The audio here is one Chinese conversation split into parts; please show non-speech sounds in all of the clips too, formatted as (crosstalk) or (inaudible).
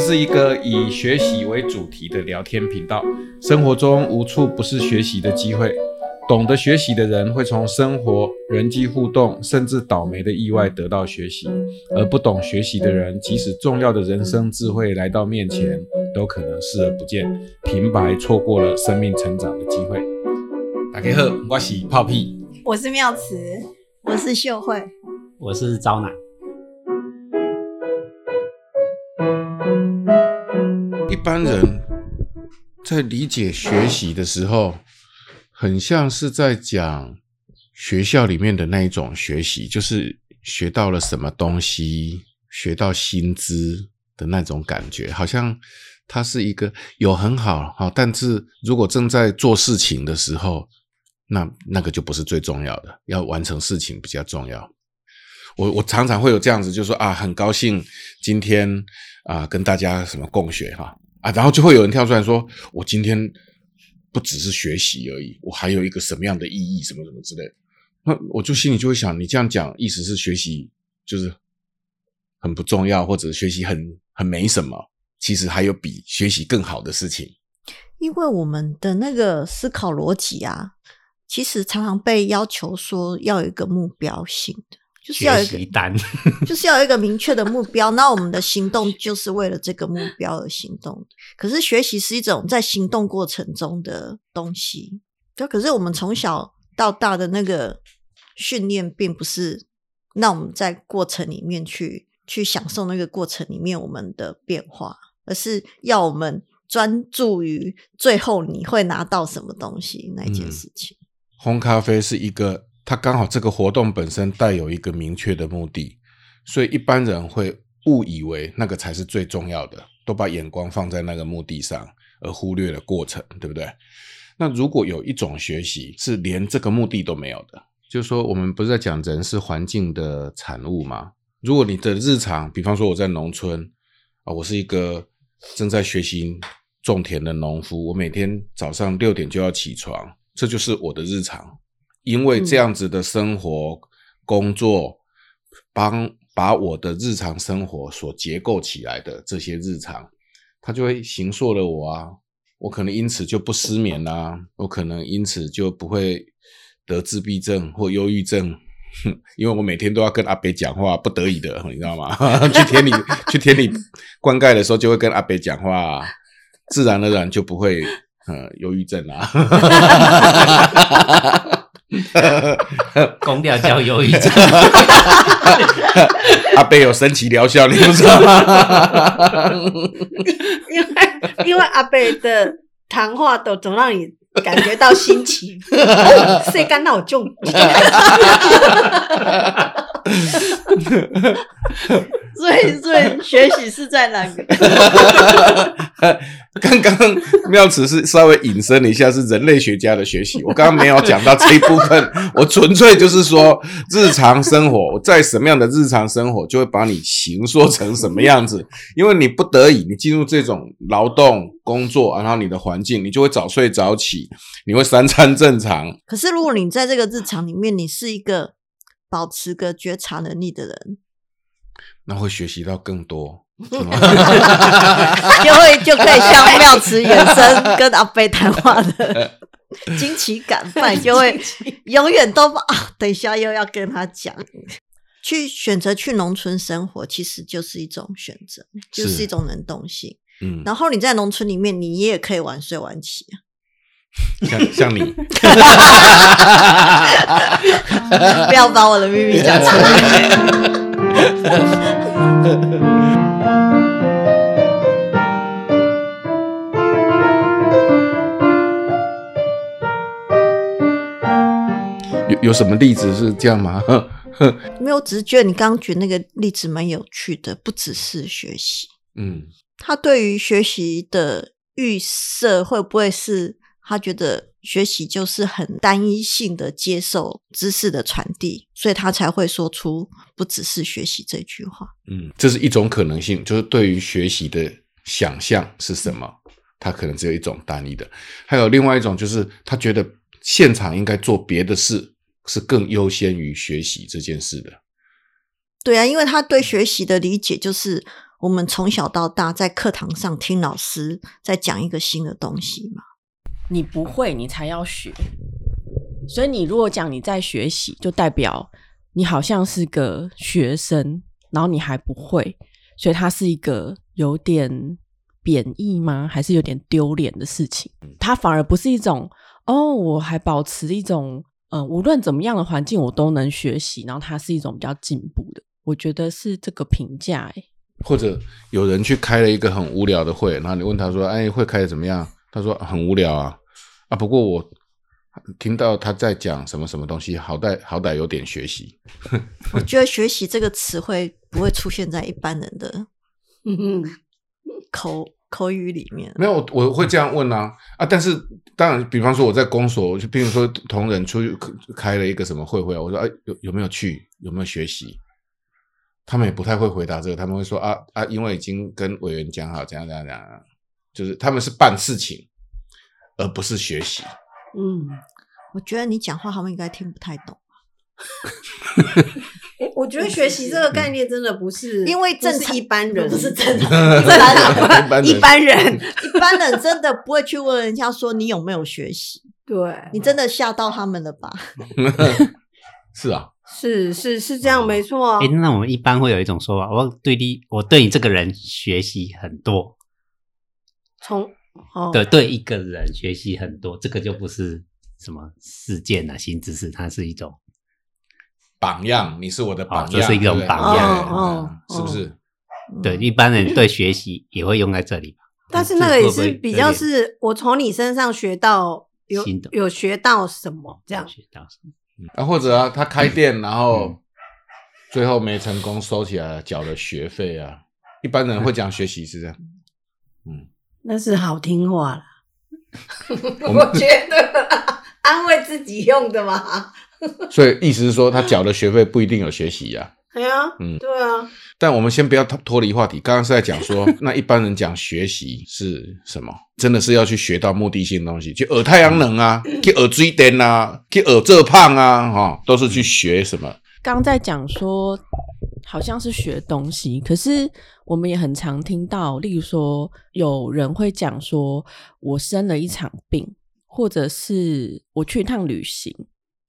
是一个以学习为主题的聊天频道。生活中无处不是学习的机会。懂得学习的人会从生活、人际互动，甚至倒霉的意外得到学习；而不懂学习的人，即使重要的人生智慧来到面前，都可能视而不见，平白错过了生命成长的机会。大家好，我是泡屁，我是妙慈，我是秀慧，我是招奶。一般人在理解学习的时候。很像是在讲学校里面的那一种学习，就是学到了什么东西，学到薪资的那种感觉，好像它是一个有很好好，但是如果正在做事情的时候，那那个就不是最重要的，要完成事情比较重要。我我常常会有这样子，就说啊，很高兴今天啊跟大家什么共学哈，啊然后就会有人跳出来说，我今天。不只是学习而已，我还有一个什么样的意义，什么什么之类。那我就心里就会想，你这样讲，意思是学习就是很不重要，或者学习很很没什么。其实还有比学习更好的事情。因为我们的那个思考逻辑啊，其实常常被要求说要有一个目标性的。就是要一个单，(laughs) (laughs) 就是要有一个明确的目标。那我们的行动就是为了这个目标而行动。可是学习是一种在行动过程中的东西。就可是我们从小到大的那个训练，并不是让我们在过程里面去去享受那个过程里面我们的变化，而是要我们专注于最后你会拿到什么东西那一件事情。烘咖啡是一个。它刚好这个活动本身带有一个明确的目的，所以一般人会误以为那个才是最重要的，都把眼光放在那个目的上，而忽略了过程，对不对？那如果有一种学习是连这个目的都没有的，就是说我们不是在讲人是环境的产物吗？如果你的日常，比方说我在农村啊，我是一个正在学习种田的农夫，我每天早上六点就要起床，这就是我的日常。因为这样子的生活工作，帮把我的日常生活所结构起来的这些日常，它就会形塑了我啊。我可能因此就不失眠啦，我可能因此就不会得自闭症或忧郁症，因为我每天都要跟阿北讲话，不得已的，你知道吗？(laughs) 去田里去田里灌溉的时候，就会跟阿北讲话，自然而然就不会呃忧郁症啊。(laughs) (laughs) 公调叫忧郁症，(laughs) 阿贝有神奇疗效，你不知道吗？(laughs) 因为因为阿贝的谈话都总让你感觉到新奇，谁干那我就。所以，所以学习是在哪个？刚刚妙慈是稍微引申了一下，是人类学家的学习。我刚刚没有讲到这一部分，我纯粹就是说，日常生活在什么样的日常生活，就会把你形塑成什么样子。因为你不得已，你进入这种劳动工作，然后你的环境，你就会早睡早起，你会三餐正常。可是，如果你在这个日常里面，你是一个保持个觉察能力的人。那会学习到更多 (laughs) (laughs) 就会就可以像妙慈远生 (laughs) 跟阿飞谈话的惊奇感，不然就会永远都啊，等一下又要跟他讲。去选择去农村生活，其实就是一种选择，就是一种能动性。嗯，然后你在农村里面，你也可以晚睡晚起啊，像像你，(laughs) 不要把我的秘密讲出来。有有什么例子是这样吗？(laughs) 没有，只是觉得你刚刚举那个例子蛮有趣的，不只是学习。嗯，他对于学习的预设会不会是他觉得？学习就是很单一性的接受知识的传递，所以他才会说出“不只是学习”这句话。嗯，这是一种可能性，就是对于学习的想象是什么，他可能只有一种单一的。还有另外一种，就是他觉得现场应该做别的事是更优先于学习这件事的。对啊，因为他对学习的理解就是我们从小到大在课堂上听老师在讲一个新的东西嘛。你不会，你才要学。所以你如果讲你在学习，就代表你好像是个学生，然后你还不会，所以它是一个有点贬义吗？还是有点丢脸的事情？它反而不是一种哦，我还保持一种嗯、呃无论怎么样的环境我都能学习，然后它是一种比较进步的。我觉得是这个评价、欸，或者有人去开了一个很无聊的会，然后你问他说：“哎，会开的怎么样？”他说：“很无聊啊，啊，不过我听到他在讲什么什么东西，好歹好歹有点学习。(laughs) 我觉得“学习”这个词汇不会出现在一般人的 (laughs) 嗯，口口语里面”。没有，我我会这样问啊啊！但是当然，比方说我在公所，就比如说同仁出去开了一个什么会会，我说：“哎，有有没有去？有没有学习？”他们也不太会回答这个，他们会说：“啊啊，因为已经跟委员讲好，怎样怎样怎样。”就是他们是办事情，而不是学习。嗯，我觉得你讲话他们应该听不太懂，(laughs) 我我觉得学习这个概念真的不是，因为正常一般人，不是正常正正常常一般人一般人，一般人真的不会去问人家说你有没有学习，对，你真的吓到他们了吧？(laughs) 是啊，是是是这样，没错啊哎、。那我们一般会有一种说法，我对你，我对你这个人学习很多，从哦，对，对一个人学习很多，这个就不是什么事件啊、新知识，它是一种榜样，你是我的榜样，哦这是一种榜样是不是？对一般人对学习也会用在这里吧。但是那个也是比较是我从你身上学到有有学到什么这样。学到什么？啊，或者啊，他开店，然后嗯。最后没成功，收起来了，缴了学费啊。一般人会讲学习是这样，嗯，那是好听话了，我觉得安慰自己用的嘛。所以意思是说，他缴的学费不一定有学习呀、哎呀，嗯对啊，但我们先不要脱脱离话题，刚刚是在讲说，(laughs) 那一般人讲学习是什么？真的是要去学到目的性的东西，去耳太阳能啊，去耳追电啊，去耳这胖啊，哈、都是去学什么？刚在讲说，好像是学东西，可是我们也很常听到，例如说有人会讲说，我生了一场病，或者是我去一趟旅行。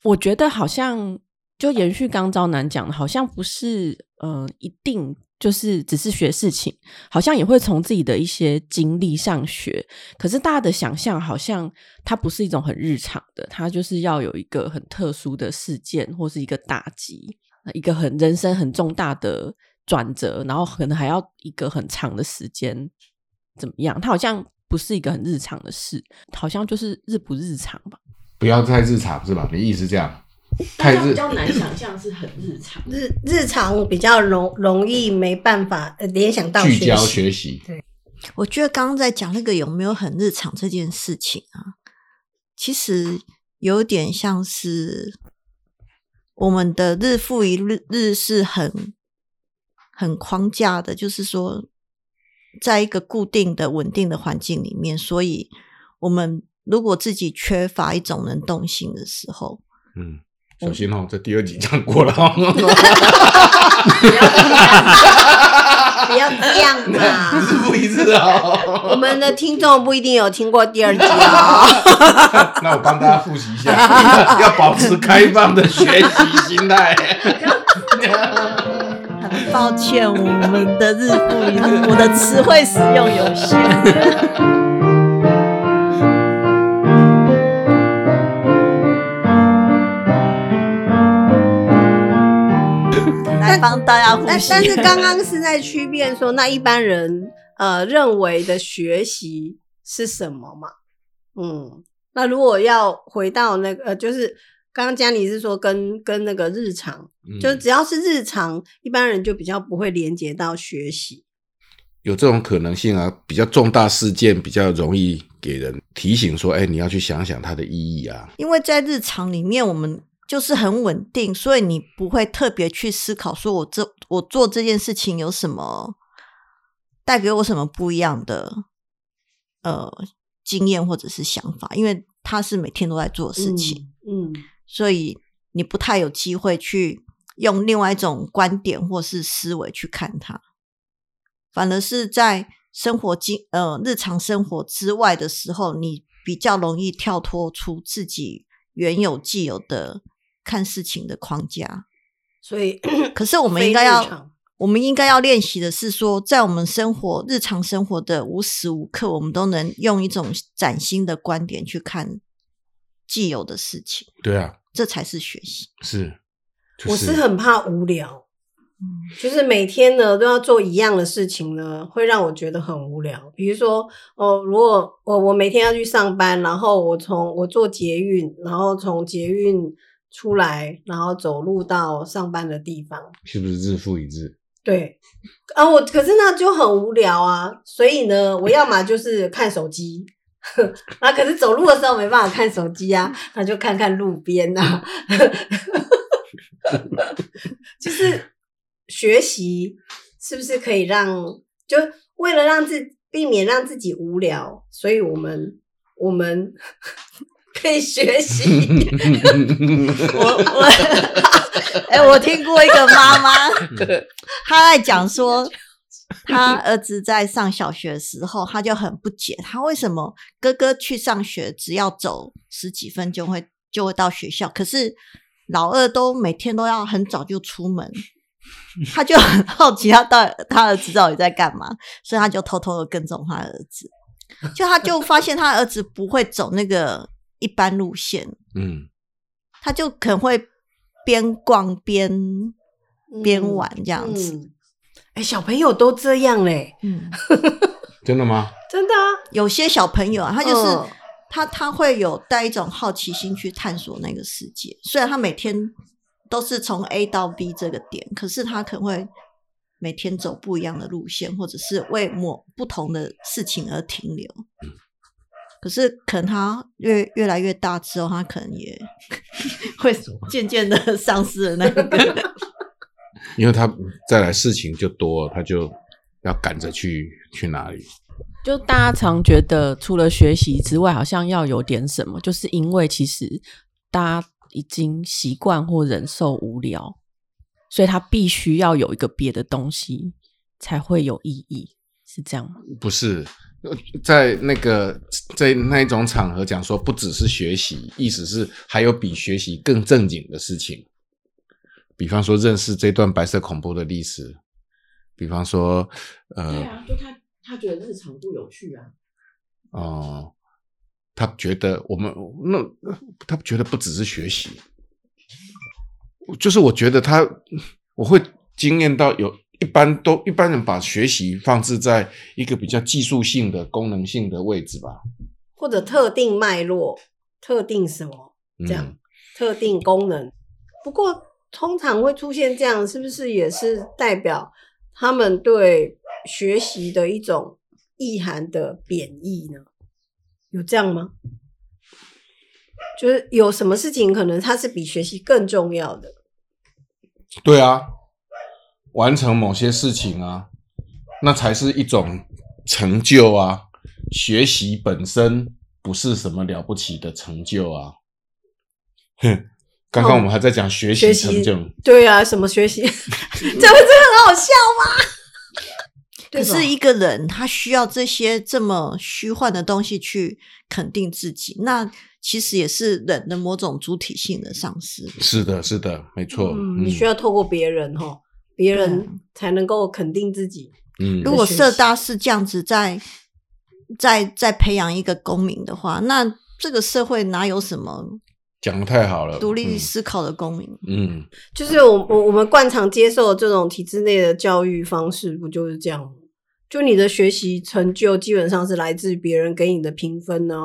我觉得好像就延续刚招男讲的，好像不是嗯、一定就是只是学事情，好像也会从自己的一些经历上学。可是大家的想象好像它不是一种很日常的，它就是要有一个很特殊的事件或是一个打击，一个很人生很重大的转折，然后可能还要一个很长的时间，怎么样？它好像不是一个很日常的事，好像就是日不日常吧？不要太日常是吧？你意思是这样？太日比较难想象是很日常。日日常比较容容易没办法呃联想到聚焦学习。对，我觉得刚刚在讲那个有没有很日常这件事情啊，其实有点像是我们的日复一日日是很很框架的，就是说，在一个固定的稳定的环境里面，所以我们如果自己缺乏一种能动性的时候，嗯，小心哦，这第二集讲过了哦，不要这样嘛！日复一日哦。我们的听众不一定有听过第二集哦。(laughs) 那我帮大家复习一下，(laughs) 要保持开放的学习心态。很抱歉，我们的日复一日，我的词汇使用有限。来帮大家呼吸。但但是刚刚是在区辨说，那一般人呃认为的学习是什么嘛？嗯，那如果要回到那个呃，就是刚刚嘉妮是说跟跟那个日常，嗯就只要是日常，一般人就比较不会连接到学习。有这种可能性啊，比较重大事件比较容易给人提醒说，哎，你要去想想它的意义啊。因为在日常里面，我们就是很稳定，所以你不会特别去思考，说我这我做这件事情有什么带给我什么不一样的呃经验或者是想法，因为他是每天都在做的事情，嗯，所以你不太有机会去用另外一种观点或是思维去看它。反而是在生活经呃日常生活之外的时候，你比较容易跳脱出自己原有既有的看事情的框架。所以可是我们应该要，我们应该要练习的是说，在我们生活日常生活的无时无刻，我们都能用一种崭新的观点去看既有的事情，对啊，这才是学习。是，就我是很怕无聊，就是每天呢都要做一样的事情呢，会让我觉得很无聊。比如说，哦，如果我我每天要去上班，然后我从我坐捷运，然后从捷运出来，然后走路到上班的地方，是不是日复一日？对，啊，我可是那就很无聊啊，所以呢，我要么就是看手机，(laughs) 啊，可是走路的时候没办法看手机啊，那就看看路边啊，(laughs) 就是学习是不是可以让，就为了让自避免让自己无聊，所以我们我们可以学习。(laughs) 我我，哎、我听过一个妈妈，她在讲说，她儿子在上小学的时候，她就很不解，他为什么哥哥去上学只要走十几分钟会就会到学校，可是老二都每天都要很早就出门。他就很好奇，他到底他儿子到底在干嘛，所以他就偷偷的跟踪他儿子。就他就发现他儿子不会走那个一般路线，嗯，他就可能会边逛边边玩这样子。嗯哎、小朋友都这样嘞，嗯，(laughs) 真的吗？(laughs) 真的啊，有些小朋友啊，他就是、嗯他他会有带一种好奇心去探索那个世界。虽然他每天都是从 A 到 B 这个点，可是他可能会每天走不一样的路线，或者是为某不同的事情而停留。可是可能他越越来越大之后，他可能也 (laughs) 会渐渐的丧失了那个。(laughs) 因为他再来事情就多，他就要赶着去去哪里。就大家常觉得，除了学习之外，好像要有点什么，就是因为其实大家已经习惯或忍受无聊，所以他必须要有一个别的东西才会有意义，是这样吗？不是呃在那个在那一种场合讲说，不只是学习，意思是还有比学习更正经的事情。比方说认识这段白色恐怖的历史，比方说呃对啊就他他觉得日常不有趣啊。哦、他觉得我们那他觉得不只是学习，就是我觉得他我会惊艳到有一般都一般人把学习放置在一个比较技术性的功能性的位置吧，或者特定脉络、特定什么这样、嗯特定功能。不过通常会出现这样，是不是也是代表他们对学习的一种意涵的贬义呢？有这样吗？就是有什么事情可能它是比学习更重要的，对啊，完成某些事情啊，那才是一种成就啊。学习本身不是什么了不起的成就啊。哼，刚刚我们还在讲学习成就，对啊，什么学习，(laughs) 这不是很好笑吗？(laughs) 可是一个人他需要这些这么虚幻的东西去肯定自己，那其实也是人的某种主体性的丧失。是的，是的，没错。嗯，你需要透过别人哈，别人才能够肯定自己。嗯，如果社大是这样子在在在培养一个公民的话，那这个社会哪有什么讲的太好了，独立嗯。思考的公民？嗯，就是我我我们惯常接受的这种体制内的教育方式，不就是这样吗？就你的学习成就基本上是来自于别人给你的评分呢、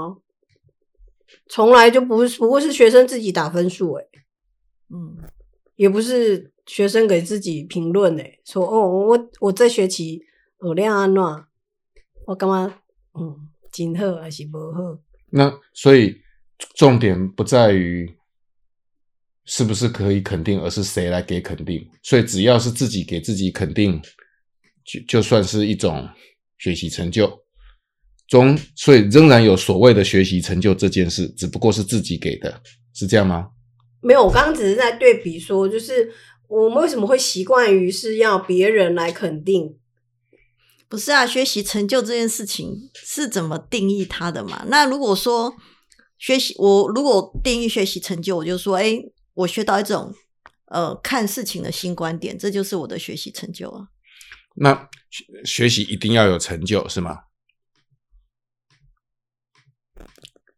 从来就不是不会是学生自己打分数，诶，嗯，也不是学生给自己评论，诶，说哦，我我这学期我练安怎，我干嘛嗯，真好还是不好？那所以重点不在于是不是可以肯定，而是谁来给肯定。所以只要是自己给自己肯定，就就算是一种学习成就。中，所以仍然有所谓的学习成就这件事，只不过是自己给的，是这样吗？没有，我刚刚只是在对比说，就是我们为什么会习惯于是要别人来肯定，不是啊，学习成就这件事情是怎么定义它的嘛？那如果说学习，我如果定义学习成就，我就说，哎，我学到一种呃看事情的新观点，这就是我的学习成就啊。那学学习一定要有成就是吗？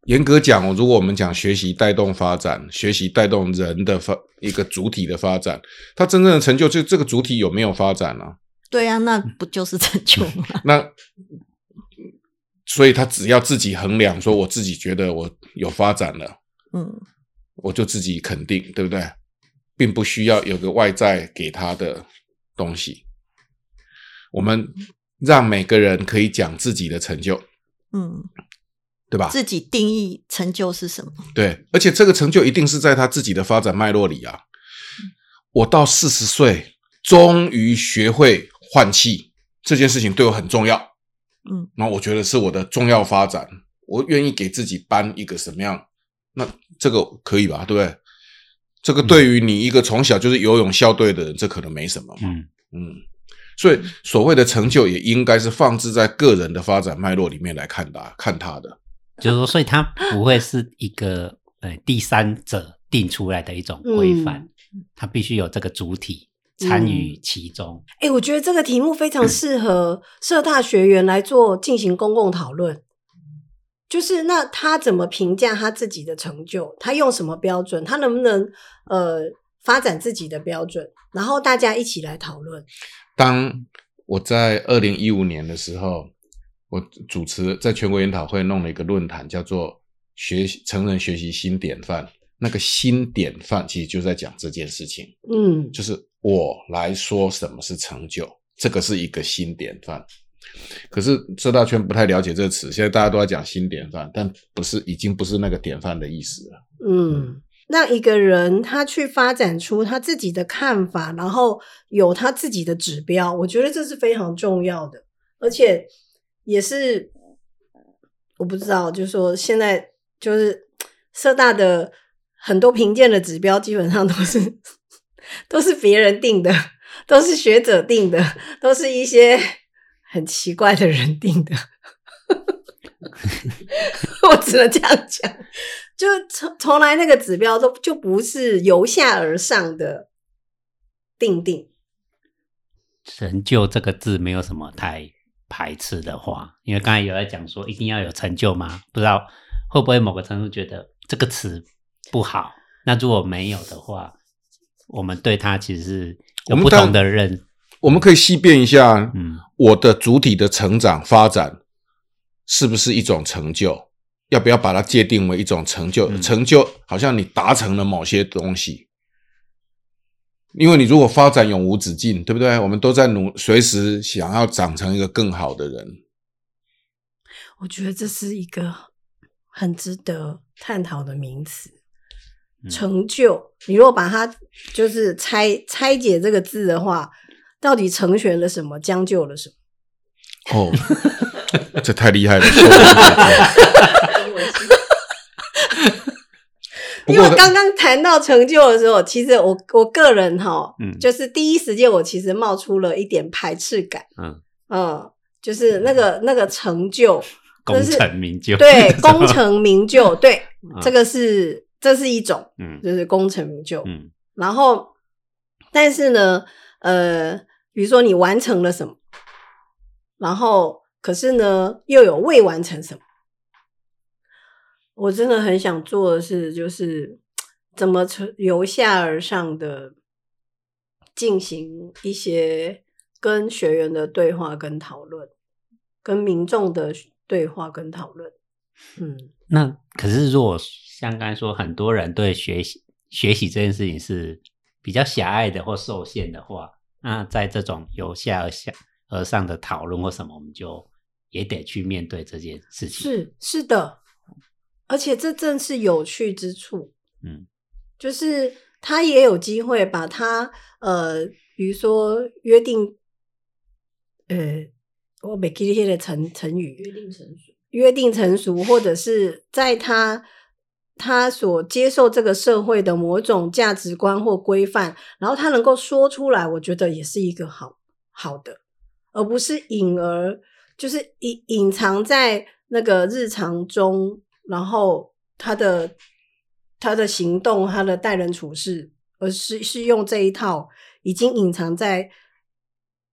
严格讲，如果我们讲学习带动发展，学习带动人的发一个主体的发展，它真正的成就就这个主体有没有发展呢、对啊，那不就是成就吗？(laughs) 那所以他只要自己衡量，说我自己觉得我有发展了，嗯，我就自己肯定，对不对？并不需要有个外在给他的东西。我们让每个人可以讲自己的成就，嗯，对吧？自己定义成就是什么？对，而且这个成就一定是在他自己的发展脉络里啊。我到四十岁，终于学会换气，这件事情对我很重要。嗯，那我觉得是我的重要发展，我愿意给自己颁一个什么样？那这个可以吧？对不对？这个对于你一个从小就是游泳校队的人，这可能没什么嘛。嗯，嗯，所以所谓的成就也应该是放置在个人的发展脉络里面来看的，看他的。就是说，所以它不会是一个呃第三者定出来的一种规范，它必须有这个主体参与其中。哎、我觉得这个题目非常适合社大学员来做进行公共讨论。就是那他怎么评价他自己的成就？他用什么标准？他能不能呃发展自己的标准？然后大家一起来讨论。当我在二零一五年的时候，我主持在全国研讨会弄了一个论坛，叫做“学习成人学习新典范”。那个新典范其实就在讲这件事情，嗯就是我来说什么是成就，这个是一个新典范。可是社大圈不太了解这个词，现在大家都在讲新典范，但不是已经不是那个典范的意思了。嗯，让一个人他去发展出他自己的看法，然后有他自己的指标，我觉得这是非常重要的，而且也是我不知道，就是说现在就是社大的很多评鉴的指标，基本上都是 (laughs) 都是别人定的，都是学者定的，都是一些很奇怪的人定的。(laughs) 我只能这样讲，就从从来那个指标都就不是由下而上的定定。成就这个字没有什么太排斥的话，因为刚才有在讲说一定要有成就吗？不知道会不会某个程度觉得这个词不好？那如果没有的话，我们对它其实是有不同的认，我们可以细辨一下，嗯，我的主体的成长发展是不是一种成就？要不要把它界定为一种成就？嗯成就好像你达成了某些东西，因为你如果发展永无止境，对不对？我们都在努，随时想要长成一个更好的人。我觉得这是一个很值得探讨的名词。嗯成就，你如果把它就是拆拆解这个字的话，到底成全了什么，将就了什么？哦，这太厉害了！(laughs) 因为我刚刚谈到成就的时候，其实我我个人哈，嗯。就是第一时间我其实冒出了一点排斥感，嗯，嗯，就是那个那个成就，功成名就，对，功成名就，(laughs) 对，嗯。这个是这是一种，嗯。就是功成名就。嗯。然后，但是呢，呃，比如说你完成了什么，然后可是呢又有未完成什么，我真的很想做的是，就是怎么从由下而上的进行一些跟学员的对话跟讨论，跟民众的对话跟讨论。嗯，那可是如果像刚才说，很多人对学习学习这件事情是比较狭隘的或受限的话，那在这种由下而下而上的讨论或什么，我们就也得去面对这件事情。，是是的，而且这正是有趣之处。嗯就是他也有机会把他呃，比如说约定，呃，我没记得的成成语，约定成熟，约定成熟，或者是在他他所接受这个社会的某种价值观或规范，然后他能够说出来，我觉得也是一个好好的。而不是隐而就是隐隐藏在那个日常中，然后他的他的行动、他的待人处事，而是是用这一套已经隐藏在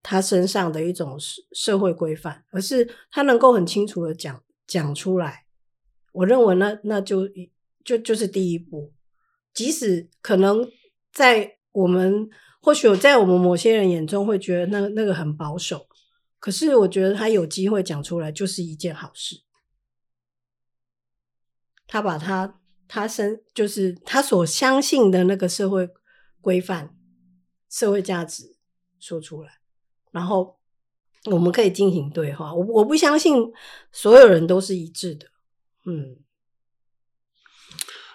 他身上的一种社社会规范，而是他能够很清楚的讲讲出来。我认为那那就就就是第一步，即使可能在我们或许在我们某些人眼中会觉得那那个很保守，可是我觉得他有机会讲出来就是一件好事。他把他他身就是他所相信的那个社会规范、社会价值说出来，然后我们可以进行对话。我我不相信所有人都是一致的，嗯。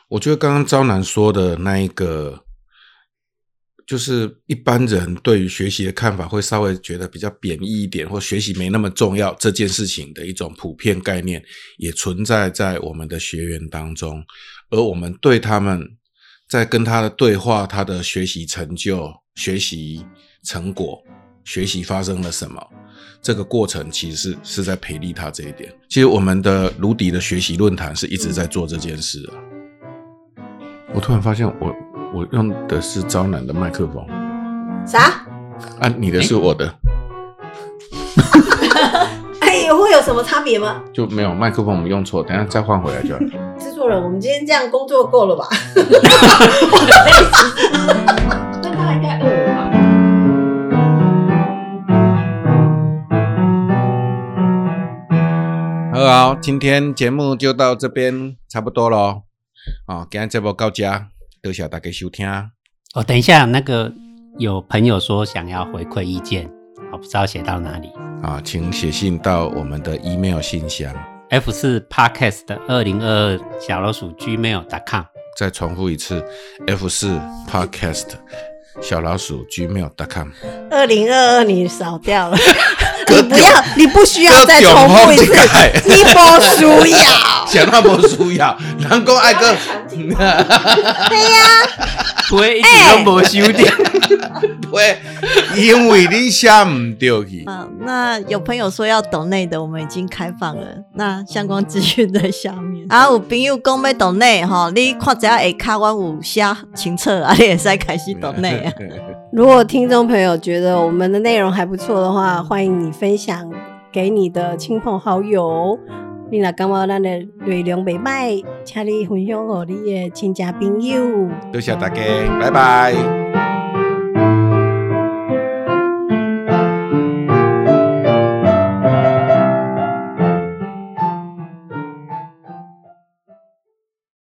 我觉得刚刚招南说的那一个，就是一般人对于学习的看法会稍微觉得比较贬义一点，或学习没那么重要这件事情的一种普遍概念，也存在在我们的学员当中。而我们对他们在跟他的对话，他的学习成就、学习成果、学习发生了什么，这个过程其实是在培力他这一点。其实我们的卢迪的学习论坛是一直在做这件事啊。我突然发现，我我用的是招男的麦克风，啥？啊，你的是我的，(laughs) 哎，会有什么差别吗？就没有麦克风我们用错，等下再换回来就好。制作人，我们今天这样工作够了吧？那他应该饿了吧？好好，今天节目就到这边差不多了。哦，今天这波到家，多谢大家收听。哦，等一下，那个有朋友说想要回馈意见，我不知道写到哪里啊，请写信到我们的 email 信箱，f 四 podcast 二零二二小老鼠 gmail.com。再重复一次，f 四 podcast 小老鼠 gmail.com。二零二二你少掉了，你不要，你不需要再重复一次，你不需要，(laughs) 想那不需要，人讲爱个，对呀，不会一直都无修掉，(laughs) 不会，因为你写唔对去。(laughs) 啊，那有朋友说要抖内的，我们已经开放了，那相关资讯在下面。啊，有朋友讲要抖内哈，你看只要下卡我有写清册啊，你也使开始抖内啊。如果听众朋友觉得我们的内容还不错的话，欢迎你分享给你的亲朋好友。你若感觉咱的内容袂歹，请你分享给你的亲戚朋友。多谢大家，拜拜。